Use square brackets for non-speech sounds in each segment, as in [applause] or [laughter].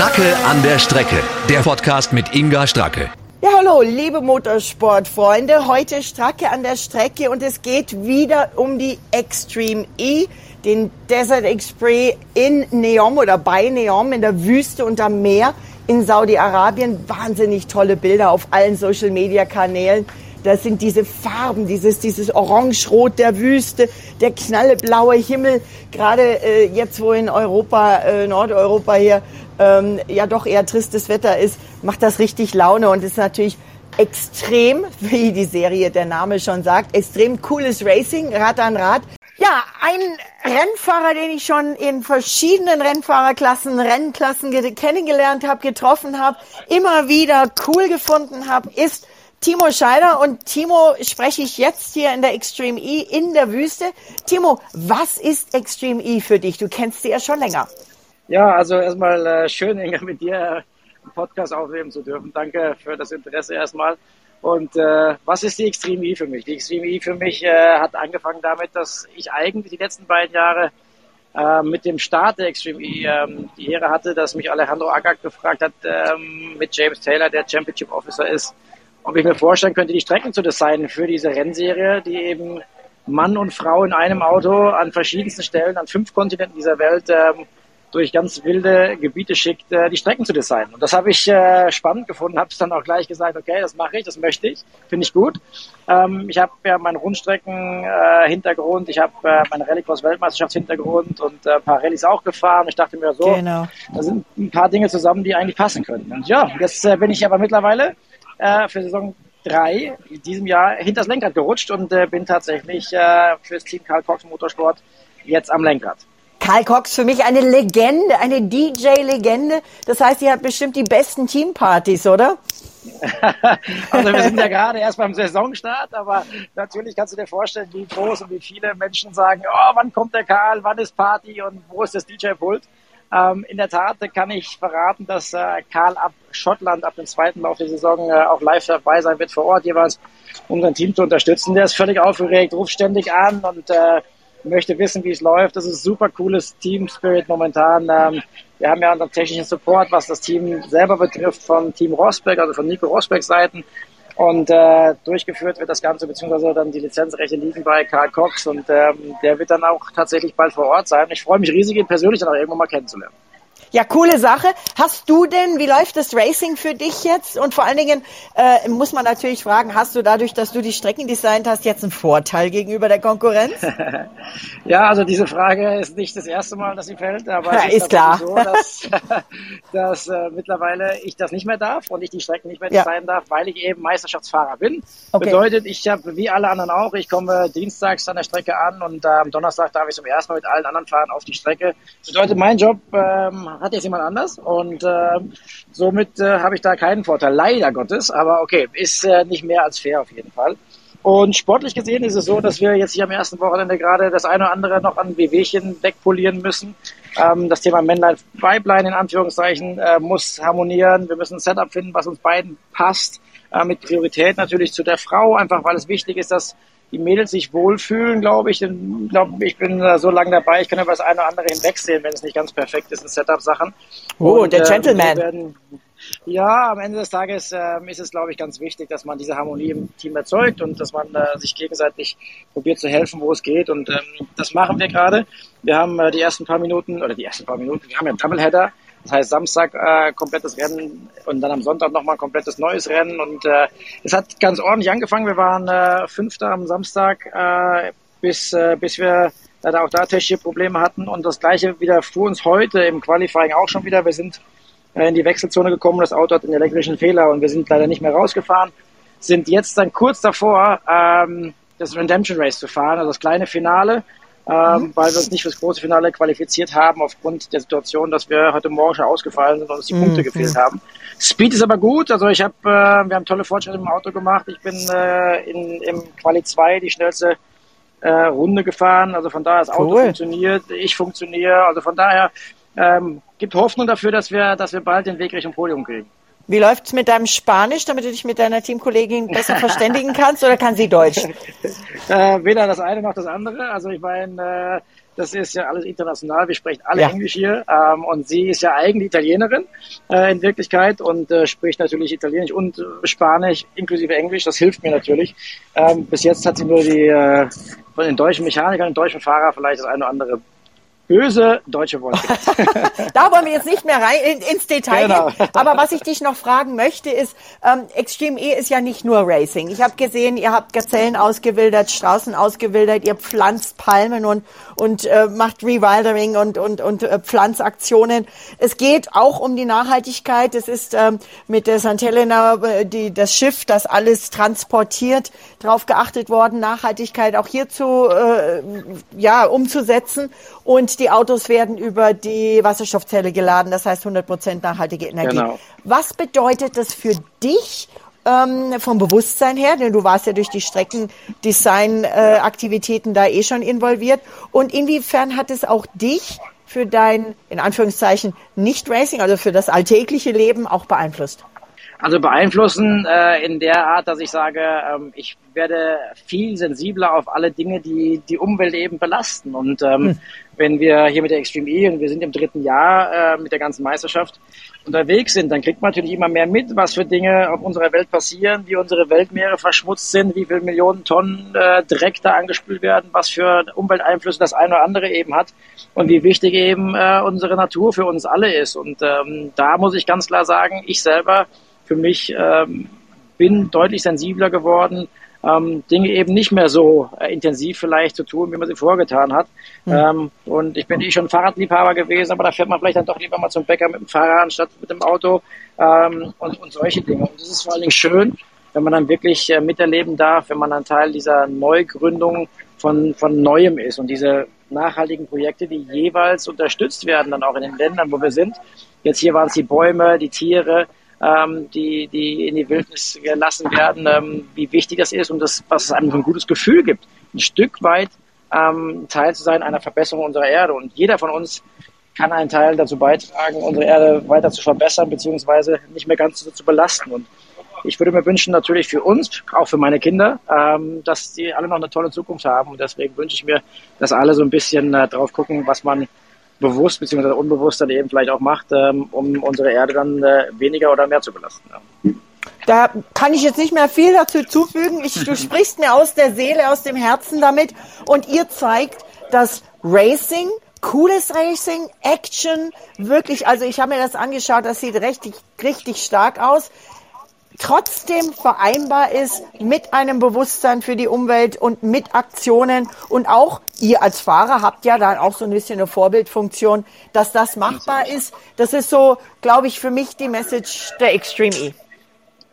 Stracke an der Strecke. Der Podcast mit Inga Stracke. Ja, hallo, liebe Motorsportfreunde. Heute Stracke an der Strecke und es geht wieder um die Extreme E, den Desert Express in Neom oder bei Neom in der Wüste und am Meer in Saudi-Arabien. Wahnsinnig tolle Bilder auf allen Social Media Kanälen. Das sind diese Farben, dieses, dieses Orange-Rot der Wüste, der knalleblaue Himmel. Gerade äh, jetzt, wo in Europa, äh, Nordeuropa hier ähm, ja doch eher tristes Wetter ist, macht das richtig Laune und ist natürlich extrem, [laughs] wie die Serie der Name schon sagt, extrem cooles Racing, Rad an Rad. Ja, ein Rennfahrer, den ich schon in verschiedenen Rennfahrerklassen, Rennklassen kennengelernt habe, getroffen habe, immer wieder cool gefunden habe, ist Timo Scheider und Timo spreche ich jetzt hier in der Extreme E in der Wüste. Timo, was ist Extreme E für dich? Du kennst sie ja schon länger. Ja, also erstmal äh, schön, Inga, mit dir einen Podcast aufnehmen zu dürfen. Danke für das Interesse erstmal. Und äh, was ist die Extreme E für mich? Die Extreme E für mich äh, hat angefangen damit, dass ich eigentlich die letzten beiden Jahre äh, mit dem Start der Extreme E ähm, die Ehre hatte, dass mich Alejandro Agag gefragt hat, ähm, mit James Taylor, der Championship Officer ist, ob ich mir vorstellen könnte, die Strecken zu designen für diese Rennserie, die eben Mann und Frau in einem Auto an verschiedensten Stellen, an fünf Kontinenten dieser Welt ähm, durch ganz wilde Gebiete schickt, äh, die Strecken zu designen. Und das habe ich äh, spannend gefunden, habe es dann auch gleich gesagt, okay, das mache ich, das möchte ich, finde ich gut. Ähm, ich habe ja meinen Rundstrecken-Hintergrund, äh, ich habe äh, meinen Rallycross-Weltmeisterschaftshintergrund und äh, ein paar Rallyes auch gefahren. Ich dachte mir so, genau. da sind ein paar Dinge zusammen, die eigentlich passen können. Und ja, jetzt äh, bin ich aber mittlerweile äh, für Saison 3 in diesem Jahr hinters Lenkrad gerutscht und äh, bin tatsächlich äh, fürs Team Karl Cox Motorsport jetzt am Lenkrad. Karl Cox für mich eine Legende, eine DJ-Legende. Das heißt, ihr habt bestimmt die besten Teampartys, oder? [laughs] also wir sind ja [laughs] gerade erst beim Saisonstart, aber natürlich kannst du dir vorstellen, wie groß und wie viele Menschen sagen, oh, wann kommt der Karl, wann ist Party und wo ist das DJ-Pult? Ähm, in der Tat kann ich verraten, dass äh, Karl ab Schottland ab dem zweiten Lauf der Saison äh, auch live dabei sein wird vor Ort jeweils, um sein Team zu unterstützen. Der ist völlig aufgeregt, ruft ständig an und äh, möchte wissen, wie es läuft. Das ist super cooles Team Spirit momentan. Ähm, wir haben ja unseren technischen Support, was das Team selber betrifft, von Team Rosberg, also von Nico Rosberg Seiten. Und äh, durchgeführt wird das Ganze, beziehungsweise dann die Lizenzrechte liegen bei Karl Cox und ähm, der wird dann auch tatsächlich bald vor Ort sein. Ich freue mich riesig, ihn persönlich dann auch irgendwann mal kennenzulernen. Ja, coole Sache. Hast du denn, wie läuft das Racing für dich jetzt? Und vor allen Dingen äh, muss man natürlich fragen, hast du dadurch, dass du die Strecken designt hast, jetzt einen Vorteil gegenüber der Konkurrenz? [laughs] ja, also diese Frage ist nicht das erste Mal, dass sie fällt, aber ja, es ist, ist klar. so, dass, [laughs] dass äh, mittlerweile ich das nicht mehr darf und ich die Strecken nicht mehr designen ja. darf, weil ich eben Meisterschaftsfahrer bin. Okay. Bedeutet, ich habe wie alle anderen auch, ich komme dienstags an der Strecke an und äh, am Donnerstag darf ich zum ersten Mal mit allen anderen fahren auf die Strecke. Bedeutet, mein Job ähm, hat jetzt jemand anders und äh, somit äh, habe ich da keinen Vorteil, leider Gottes, aber okay, ist äh, nicht mehr als fair auf jeden Fall. Und sportlich gesehen ist es so, dass wir jetzt hier am ersten Wochenende gerade das eine oder andere noch an Wehwehchen wegpolieren müssen. Ähm, das Thema Männlein, Weiblein in Anführungszeichen äh, muss harmonieren. Wir müssen ein Setup finden, was uns beiden passt. Äh, mit Priorität natürlich zu der Frau, einfach weil es wichtig ist, dass die Mädels sich wohlfühlen, glaube ich. Ich glaube, ich bin so lange dabei, ich kann über das eine oder andere hinwegsehen, wenn es nicht ganz perfekt ist in Setup-Sachen. Oh, und, der Gentleman. Werden, ja, am Ende des Tages äh, ist es, glaube ich, ganz wichtig, dass man diese Harmonie im Team erzeugt und dass man äh, sich gegenseitig probiert zu helfen, wo es geht. Und ähm, das machen wir gerade. Wir haben äh, die ersten paar Minuten, oder die ersten paar Minuten, wir haben ja einen Doubleheader das heißt Samstag äh, komplettes Rennen und dann am Sonntag nochmal komplettes neues Rennen. Und äh, es hat ganz ordentlich angefangen. Wir waren äh, Fünfter am Samstag, äh, bis, äh, bis wir leider auch da technische Probleme hatten. Und das gleiche wieder fuhr uns heute im Qualifying auch schon wieder. Wir sind äh, in die Wechselzone gekommen, das Auto hat einen elektrischen Fehler und wir sind leider nicht mehr rausgefahren. Sind jetzt dann kurz davor, ähm, das Redemption Race zu fahren, also das kleine Finale ähm, mhm. weil wir uns nicht fürs große Finale qualifiziert haben aufgrund der Situation, dass wir heute Morgen schon ausgefallen sind und uns die mhm. Punkte gefehlt haben. Speed ist aber gut, also ich habe, äh, wir haben tolle Fortschritte im Auto gemacht. Ich bin äh, in, im Quali 2 die schnellste äh, Runde gefahren, also von daher das Auto cool. funktioniert, ich funktioniere, also von daher ähm, gibt Hoffnung dafür, dass wir, dass wir bald den Weg Richtung Podium kriegen. Wie läuft's mit deinem Spanisch, damit du dich mit deiner Teamkollegin besser [laughs] verständigen kannst, oder kann sie Deutsch? [laughs] äh, weder das eine noch das andere. Also ich meine, äh, Das ist ja alles international. Wir sprechen alle ja. Englisch hier. Ähm, und sie ist ja eigentlich Italienerin äh, in Wirklichkeit und äh, spricht natürlich Italienisch und äh, Spanisch inklusive Englisch. Das hilft mir natürlich. Ähm, bis jetzt hat sie nur die äh, von den deutschen Mechanikern, den deutschen Fahrer vielleicht das eine oder andere böse deutsche Worte. [laughs] da wollen wir jetzt nicht mehr rein in, ins Detail genau. gehen. Aber was ich dich noch fragen möchte, ist, ähm, Extreme E ist ja nicht nur Racing. Ich habe gesehen, ihr habt Gazellen ausgewildert, Straßen ausgewildert, ihr pflanzt Palmen und, und äh, macht Rewildering und, und, und äh, Pflanzaktionen. Es geht auch um die Nachhaltigkeit. Es ist ähm, mit der St. Helena äh, die, das Schiff, das alles transportiert, darauf geachtet worden, Nachhaltigkeit auch hierzu äh, ja, umzusetzen. Und die Autos werden über die Wasserstoffzelle geladen, das heißt 100 Prozent nachhaltige Energie. Genau. Was bedeutet das für dich? Ähm, vom Bewusstsein her, denn du warst ja durch die Streckendesign-Aktivitäten äh, da eh schon involviert. Und inwiefern hat es auch dich für dein, in Anführungszeichen, Nicht-Racing, also für das alltägliche Leben auch beeinflusst? Also beeinflussen äh, in der Art, dass ich sage, ähm, ich werde viel sensibler auf alle Dinge, die die Umwelt eben belasten. Und ähm, hm. wenn wir hier mit der Extreme E und wir sind im dritten Jahr äh, mit der ganzen Meisterschaft unterwegs sind, dann kriegt man natürlich immer mehr mit, was für Dinge auf unserer Welt passieren, wie unsere Weltmeere verschmutzt sind, wie viele Millionen Tonnen äh, Dreck da angespült werden, was für Umwelteinflüsse das eine oder andere eben hat und wie wichtig eben äh, unsere Natur für uns alle ist. Und ähm, da muss ich ganz klar sagen, ich selber für mich ähm, bin deutlich sensibler geworden, ähm, Dinge eben nicht mehr so äh, intensiv vielleicht zu tun, wie man sie vorgetan hat. Mhm. Ähm, und ich bin eh schon Fahrradliebhaber gewesen, aber da fährt man vielleicht dann doch lieber mal zum Bäcker mit dem Fahrrad anstatt mit dem Auto ähm, und, und solche Dinge. Und das ist vor allen Dingen schön, wenn man dann wirklich äh, miterleben darf, wenn man ein Teil dieser Neugründung von, von Neuem ist und diese nachhaltigen Projekte, die jeweils unterstützt werden, dann auch in den Ländern, wo wir sind. Jetzt hier waren es die Bäume, die Tiere, ähm, die, die in die Wildnis gelassen werden, ähm, wie wichtig das ist und das, was es einem ein gutes Gefühl gibt, ein Stück weit ähm, Teil zu sein einer Verbesserung unserer Erde. Und jeder von uns kann einen Teil dazu beitragen, unsere Erde weiter zu verbessern, beziehungsweise nicht mehr ganz so zu belasten. Und ich würde mir wünschen, natürlich für uns, auch für meine Kinder, ähm, dass sie alle noch eine tolle Zukunft haben. Und deswegen wünsche ich mir, dass alle so ein bisschen äh, drauf gucken, was man bewusst bzw. unbewusst dann eben vielleicht auch macht, ähm, um unsere Erde dann äh, weniger oder mehr zu belasten. Ja. Da kann ich jetzt nicht mehr viel dazu zufügen. Ich, du [laughs] sprichst mir aus der Seele, aus dem Herzen damit und ihr zeigt, dass Racing, cooles Racing, Action, wirklich, also ich habe mir das angeschaut, das sieht richtig, richtig stark aus trotzdem vereinbar ist mit einem Bewusstsein für die Umwelt und mit Aktionen und auch ihr als Fahrer habt ja dann auch so ein bisschen eine Vorbildfunktion, dass das machbar ist. Das ist so, glaube ich, für mich die Message der Extreme E.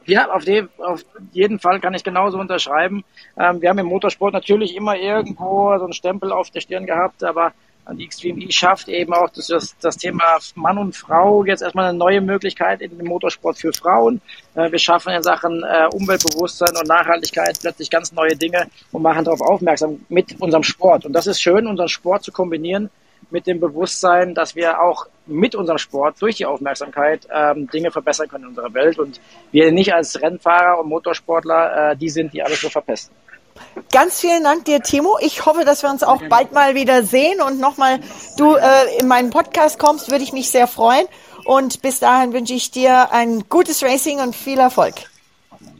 Ja, auf, dem, auf jeden Fall kann ich genauso unterschreiben. Ähm, wir haben im Motorsport natürlich immer irgendwo so einen Stempel auf der Stirn gehabt, aber die Extreme E schafft eben auch das, das, das Thema Mann und Frau jetzt erstmal eine neue Möglichkeit in dem Motorsport für Frauen. Äh, wir schaffen in Sachen äh, Umweltbewusstsein und Nachhaltigkeit plötzlich ganz neue Dinge und machen darauf aufmerksam mit unserem Sport. Und das ist schön, unseren Sport zu kombinieren mit dem Bewusstsein, dass wir auch mit unserem Sport durch die Aufmerksamkeit ähm, Dinge verbessern können in unserer Welt und wir nicht als Rennfahrer und Motorsportler äh, die sind, die alles so verpesten. Ganz vielen Dank dir, Timo. Ich hoffe, dass wir uns auch bald mal wieder sehen und nochmal du äh, in meinen Podcast kommst, würde ich mich sehr freuen. Und bis dahin wünsche ich dir ein gutes Racing und viel Erfolg.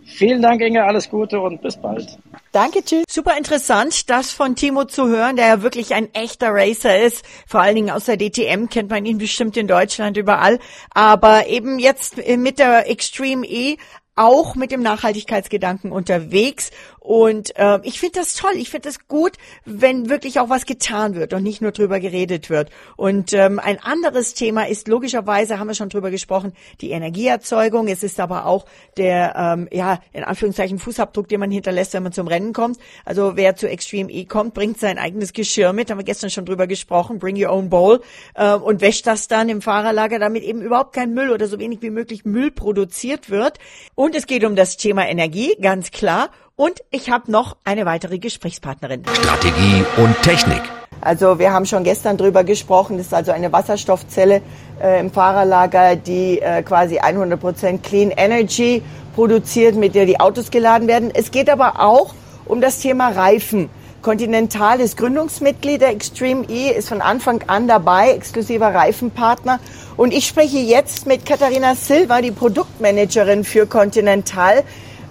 Vielen Dank, Inge. Alles Gute und bis bald. Danke, tschüss. Super interessant, das von Timo zu hören, der ja wirklich ein echter Racer ist. Vor allen Dingen aus der DTM kennt man ihn bestimmt in Deutschland überall. Aber eben jetzt mit der Extreme E auch mit dem Nachhaltigkeitsgedanken unterwegs und äh, ich finde das toll. Ich finde das gut, wenn wirklich auch was getan wird und nicht nur drüber geredet wird. Und ähm, ein anderes Thema ist logischerweise, haben wir schon drüber gesprochen, die Energieerzeugung. Es ist aber auch der, ähm, ja, in Anführungszeichen Fußabdruck, den man hinterlässt, wenn man zum Rennen kommt. Also wer zu Extreme E kommt, bringt sein eigenes Geschirr mit. Haben wir gestern schon drüber gesprochen. Bring your own bowl äh, und wäscht das dann im Fahrerlager, damit eben überhaupt kein Müll oder so wenig wie möglich Müll produziert wird. Und es geht um das Thema Energie, ganz klar. Und ich habe noch eine weitere Gesprächspartnerin. Strategie und Technik. Also wir haben schon gestern drüber gesprochen. Das ist also eine Wasserstoffzelle äh, im Fahrerlager, die äh, quasi 100% Clean Energy produziert, mit der die Autos geladen werden. Es geht aber auch um das Thema Reifen. Continental ist Gründungsmitglied der Extreme E, ist von Anfang an dabei, exklusiver Reifenpartner. Und ich spreche jetzt mit Katharina Silva, die Produktmanagerin für Continental,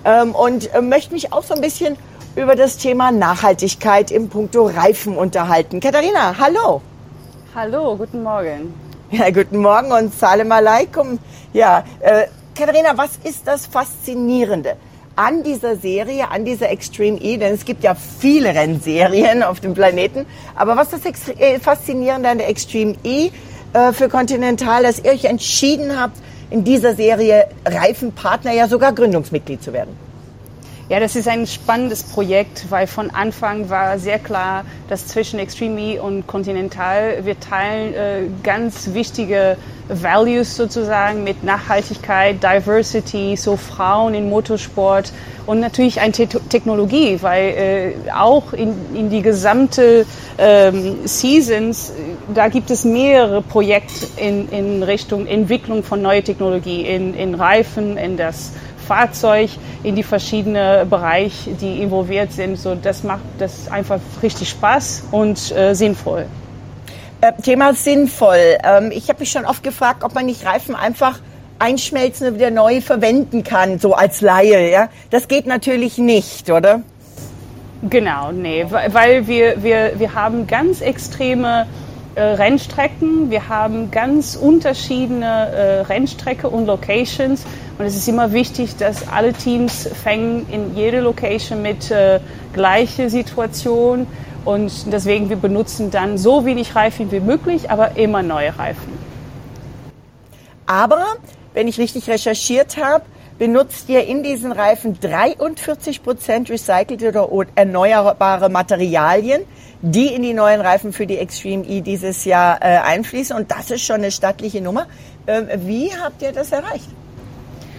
ähm, und äh, möchte mich auch so ein bisschen über das Thema Nachhaltigkeit im Punkto Reifen unterhalten. Katharina, hallo. Hallo, guten Morgen. Ja, guten Morgen und Salam alaikum. Ja, äh, Katharina, was ist das Faszinierende an dieser Serie, an dieser Extreme E? Denn es gibt ja viele Rennserien auf dem Planeten. Aber was ist das äh, Faszinierende an der Extreme E äh, für Continental, dass ihr euch entschieden habt, in dieser Serie Reifenpartner, ja sogar Gründungsmitglied zu werden? Ja, das ist ein spannendes Projekt, weil von Anfang war sehr klar, dass zwischen Extreme E und Continental wir teilen äh, ganz wichtige Values sozusagen mit Nachhaltigkeit, Diversity, so Frauen in Motorsport und natürlich eine Te Technologie, weil äh, auch in, in die gesamte ähm, Seasons, da gibt es mehrere Projekte in, in Richtung Entwicklung von neuer Technologie, in, in Reifen, in das Fahrzeug in die verschiedenen Bereiche, die involviert sind. So, das macht das einfach richtig Spaß und äh, sinnvoll. Äh, Thema sinnvoll. Ähm, ich habe mich schon oft gefragt, ob man nicht Reifen einfach einschmelzen und wieder neu verwenden kann, so als Laie. Ja? Das geht natürlich nicht, oder? Genau, nee, weil wir, wir, wir haben ganz extreme äh, Rennstrecken, wir haben ganz unterschiedliche äh, Rennstrecke und Locations. Und es ist immer wichtig, dass alle Teams fängen in jede Location mit äh, gleiche Situation. Und deswegen wir benutzen dann so wenig Reifen wie möglich, aber immer neue Reifen. Aber wenn ich richtig recherchiert habe, benutzt ihr in diesen Reifen 43 Prozent recycelte oder erneuerbare Materialien, die in die neuen Reifen für die Extreme E dieses Jahr äh, einfließen. Und das ist schon eine stattliche Nummer. Ähm, wie habt ihr das erreicht?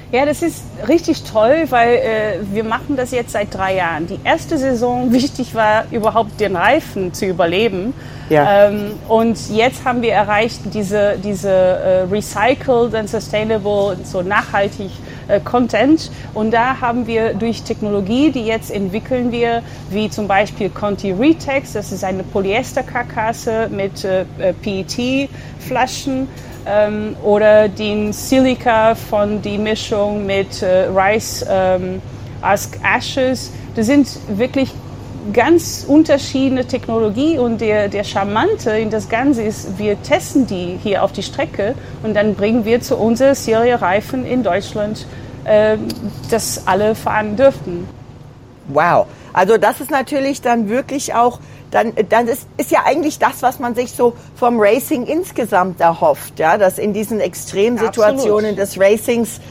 Ja, das ist richtig toll, weil äh, wir machen das jetzt seit drei Jahren. Die erste Saison [laughs] wichtig war, überhaupt den Reifen zu überleben. Ja. Ähm, und jetzt haben wir erreicht, diese, diese äh, recycled and sustainable, so nachhaltig äh, Content. Und da haben wir durch Technologie, die jetzt entwickeln wir, wie zum Beispiel Conti Retex, das ist eine Polyesterkarkasse mit äh, PET-Flaschen ähm, oder den Silica von die Mischung mit äh, Rice ähm, Ask Ashes. Das sind wirklich ganz unterschiedliche Technologie und der, der Charmante in das Ganze ist, wir testen die hier auf die Strecke und dann bringen wir zu unserer Serie Reifen in Deutschland, äh, dass alle fahren dürften. Wow, also das ist natürlich dann wirklich auch dann, dann ist, ist ja eigentlich das, was man sich so vom Racing insgesamt erhofft, ja, dass in diesen Extremsituationen Absolut. des Racings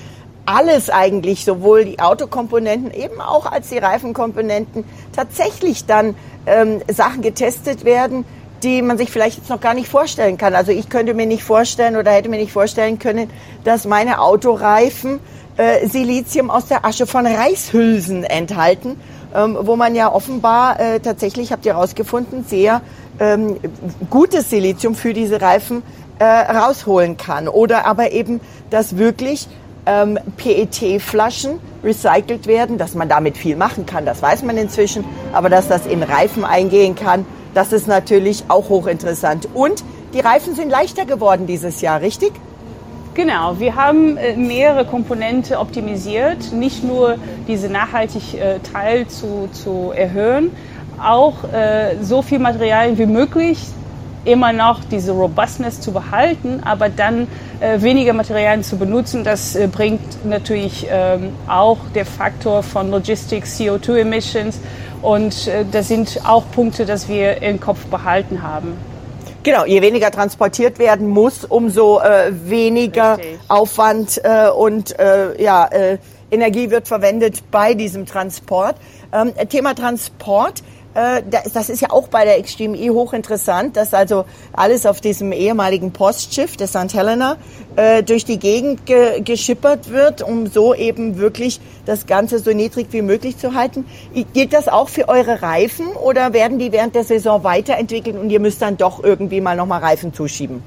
alles eigentlich, sowohl die Autokomponenten eben auch als die Reifenkomponenten, tatsächlich dann ähm, Sachen getestet werden, die man sich vielleicht jetzt noch gar nicht vorstellen kann. Also ich könnte mir nicht vorstellen oder hätte mir nicht vorstellen können, dass meine Autoreifen äh, Silizium aus der Asche von Reishülsen enthalten ähm, wo man ja offenbar äh, tatsächlich, habt ihr herausgefunden, sehr ähm, gutes Silizium für diese Reifen äh, rausholen kann. Oder aber eben, dass wirklich ähm, PET-Flaschen recycelt werden, dass man damit viel machen kann, das weiß man inzwischen, aber dass das in Reifen eingehen kann, das ist natürlich auch hochinteressant. Und die Reifen sind leichter geworden dieses Jahr, richtig? Genau, wir haben äh, mehrere Komponenten optimisiert, nicht nur diese nachhaltig äh, Teil zu, zu erhöhen, auch äh, so viel Materialien wie möglich immer noch diese Robustness zu behalten, aber dann äh, weniger Materialien zu benutzen, das äh, bringt natürlich ähm, auch der Faktor von Logistics, CO2 Emissions und äh, das sind auch Punkte, dass wir im Kopf behalten haben. Genau, je weniger transportiert werden muss, umso äh, weniger Richtig. Aufwand äh, und äh, ja, Energie wird verwendet bei diesem Transport. Ähm, Thema Transport das ist ja auch bei der Extreme E hochinteressant, dass also alles auf diesem ehemaligen Postschiff der St. Helena äh, durch die Gegend ge geschippert wird, um so eben wirklich das Ganze so niedrig wie möglich zu halten. Gilt das auch für eure Reifen oder werden die während der Saison weiterentwickelt und ihr müsst dann doch irgendwie mal nochmal Reifen zuschieben?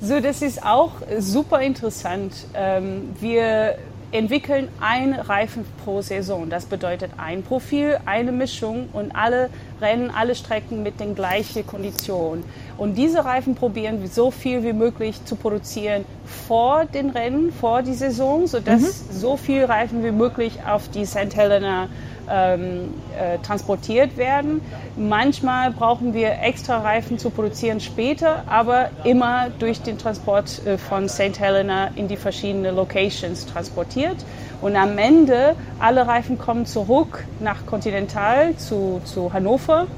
So, das ist auch super interessant. Ähm, wir entwickeln einen Reifen pro Saison. Das bedeutet ein Profil, eine Mischung und alle Rennen, alle Strecken mit den gleichen Konditionen. Und diese Reifen probieren wir so viel wie möglich zu produzieren vor den Rennen, vor die Saison, sodass mhm. so viel Reifen wie möglich auf die St. Helena ähm, äh, transportiert werden. Manchmal brauchen wir extra Reifen zu produzieren später, aber immer durch den Transport äh, von St. Helena in die verschiedenen Locations transportiert. Und am Ende, alle Reifen kommen zurück nach Continental zu, zu Hannover.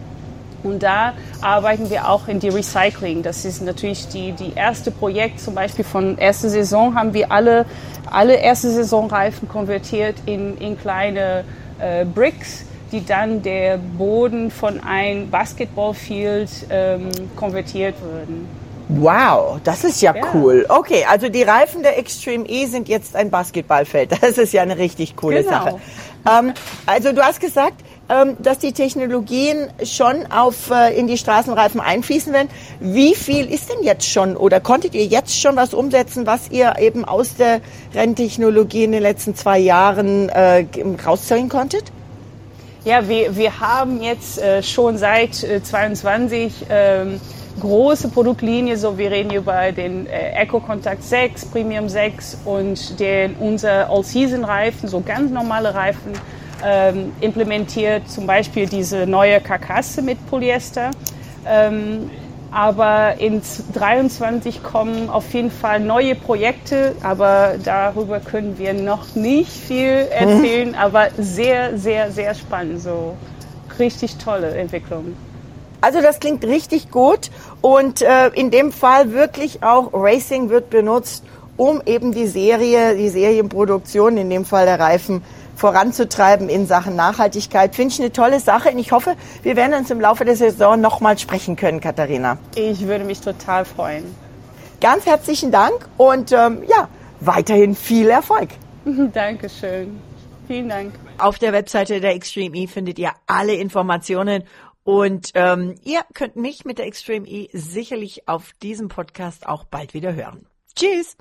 Und da arbeiten wir auch in die Recycling. Das ist natürlich die, die erste Projekt, zum Beispiel von erster Saison haben wir alle, alle erste Saisonreifen konvertiert in, in kleine äh, Bricks, die dann der Boden von einem Basketballfield ähm, konvertiert würden. Wow, das ist ja, ja, cool. Okay, also die Reifen der Extreme E sind jetzt ein Basketballfeld. [laughs] Das ist ja eine richtig coole genau. Sache. Ähm, also du hast gesagt, dass die Technologien schon auf äh, in die Straßenreifen einfließen werden. Wie viel ist denn jetzt schon oder konntet ihr jetzt schon was umsetzen, was ihr eben aus der Renntechnologie in den letzten zwei Jahren äh, rausziehen konntet? Ja, wir, wir haben jetzt äh, schon seit äh, 22 ähm, große Produktlinie, so wir reden über den äh, Eco Contact 6, Premium 6 und den unser All-Season-Reifen, so ganz normale Reifen ähm, implementiert, zum Beispiel diese neue Karkasse mit Polyester. Ähm, aber in 23 kommen auf jeden Fall neue Projekte, aber darüber können wir noch nicht viel [laughs] erzählen, mhm. aber sehr, sehr, sehr spannend. So richtig tolle Entwicklung. Also das klingt richtig gut und äh, in dem Fall wirklich auch Racing wird benutzt, um eben die Serie, die Serienproduktion, in dem Fall der Reifen, voranzutreiben in Sachen Nachhaltigkeit. Finde ich eine tolle Sache und ich hoffe, wir werden uns im Laufe der Saison nochmal sprechen können, Katharina. Ich würde mich total freuen. Ganz herzlichen Dank und ähm, ja, weiterhin viel Erfolg. [laughs] Dankeschön. Vielen Dank. Auf der Webseite der Extreme E findet ihr alle Informationen und ähm, ihr könnt mich mit der Extreme E sicherlich auf diesem Podcast auch bald wieder hören. Tschüss!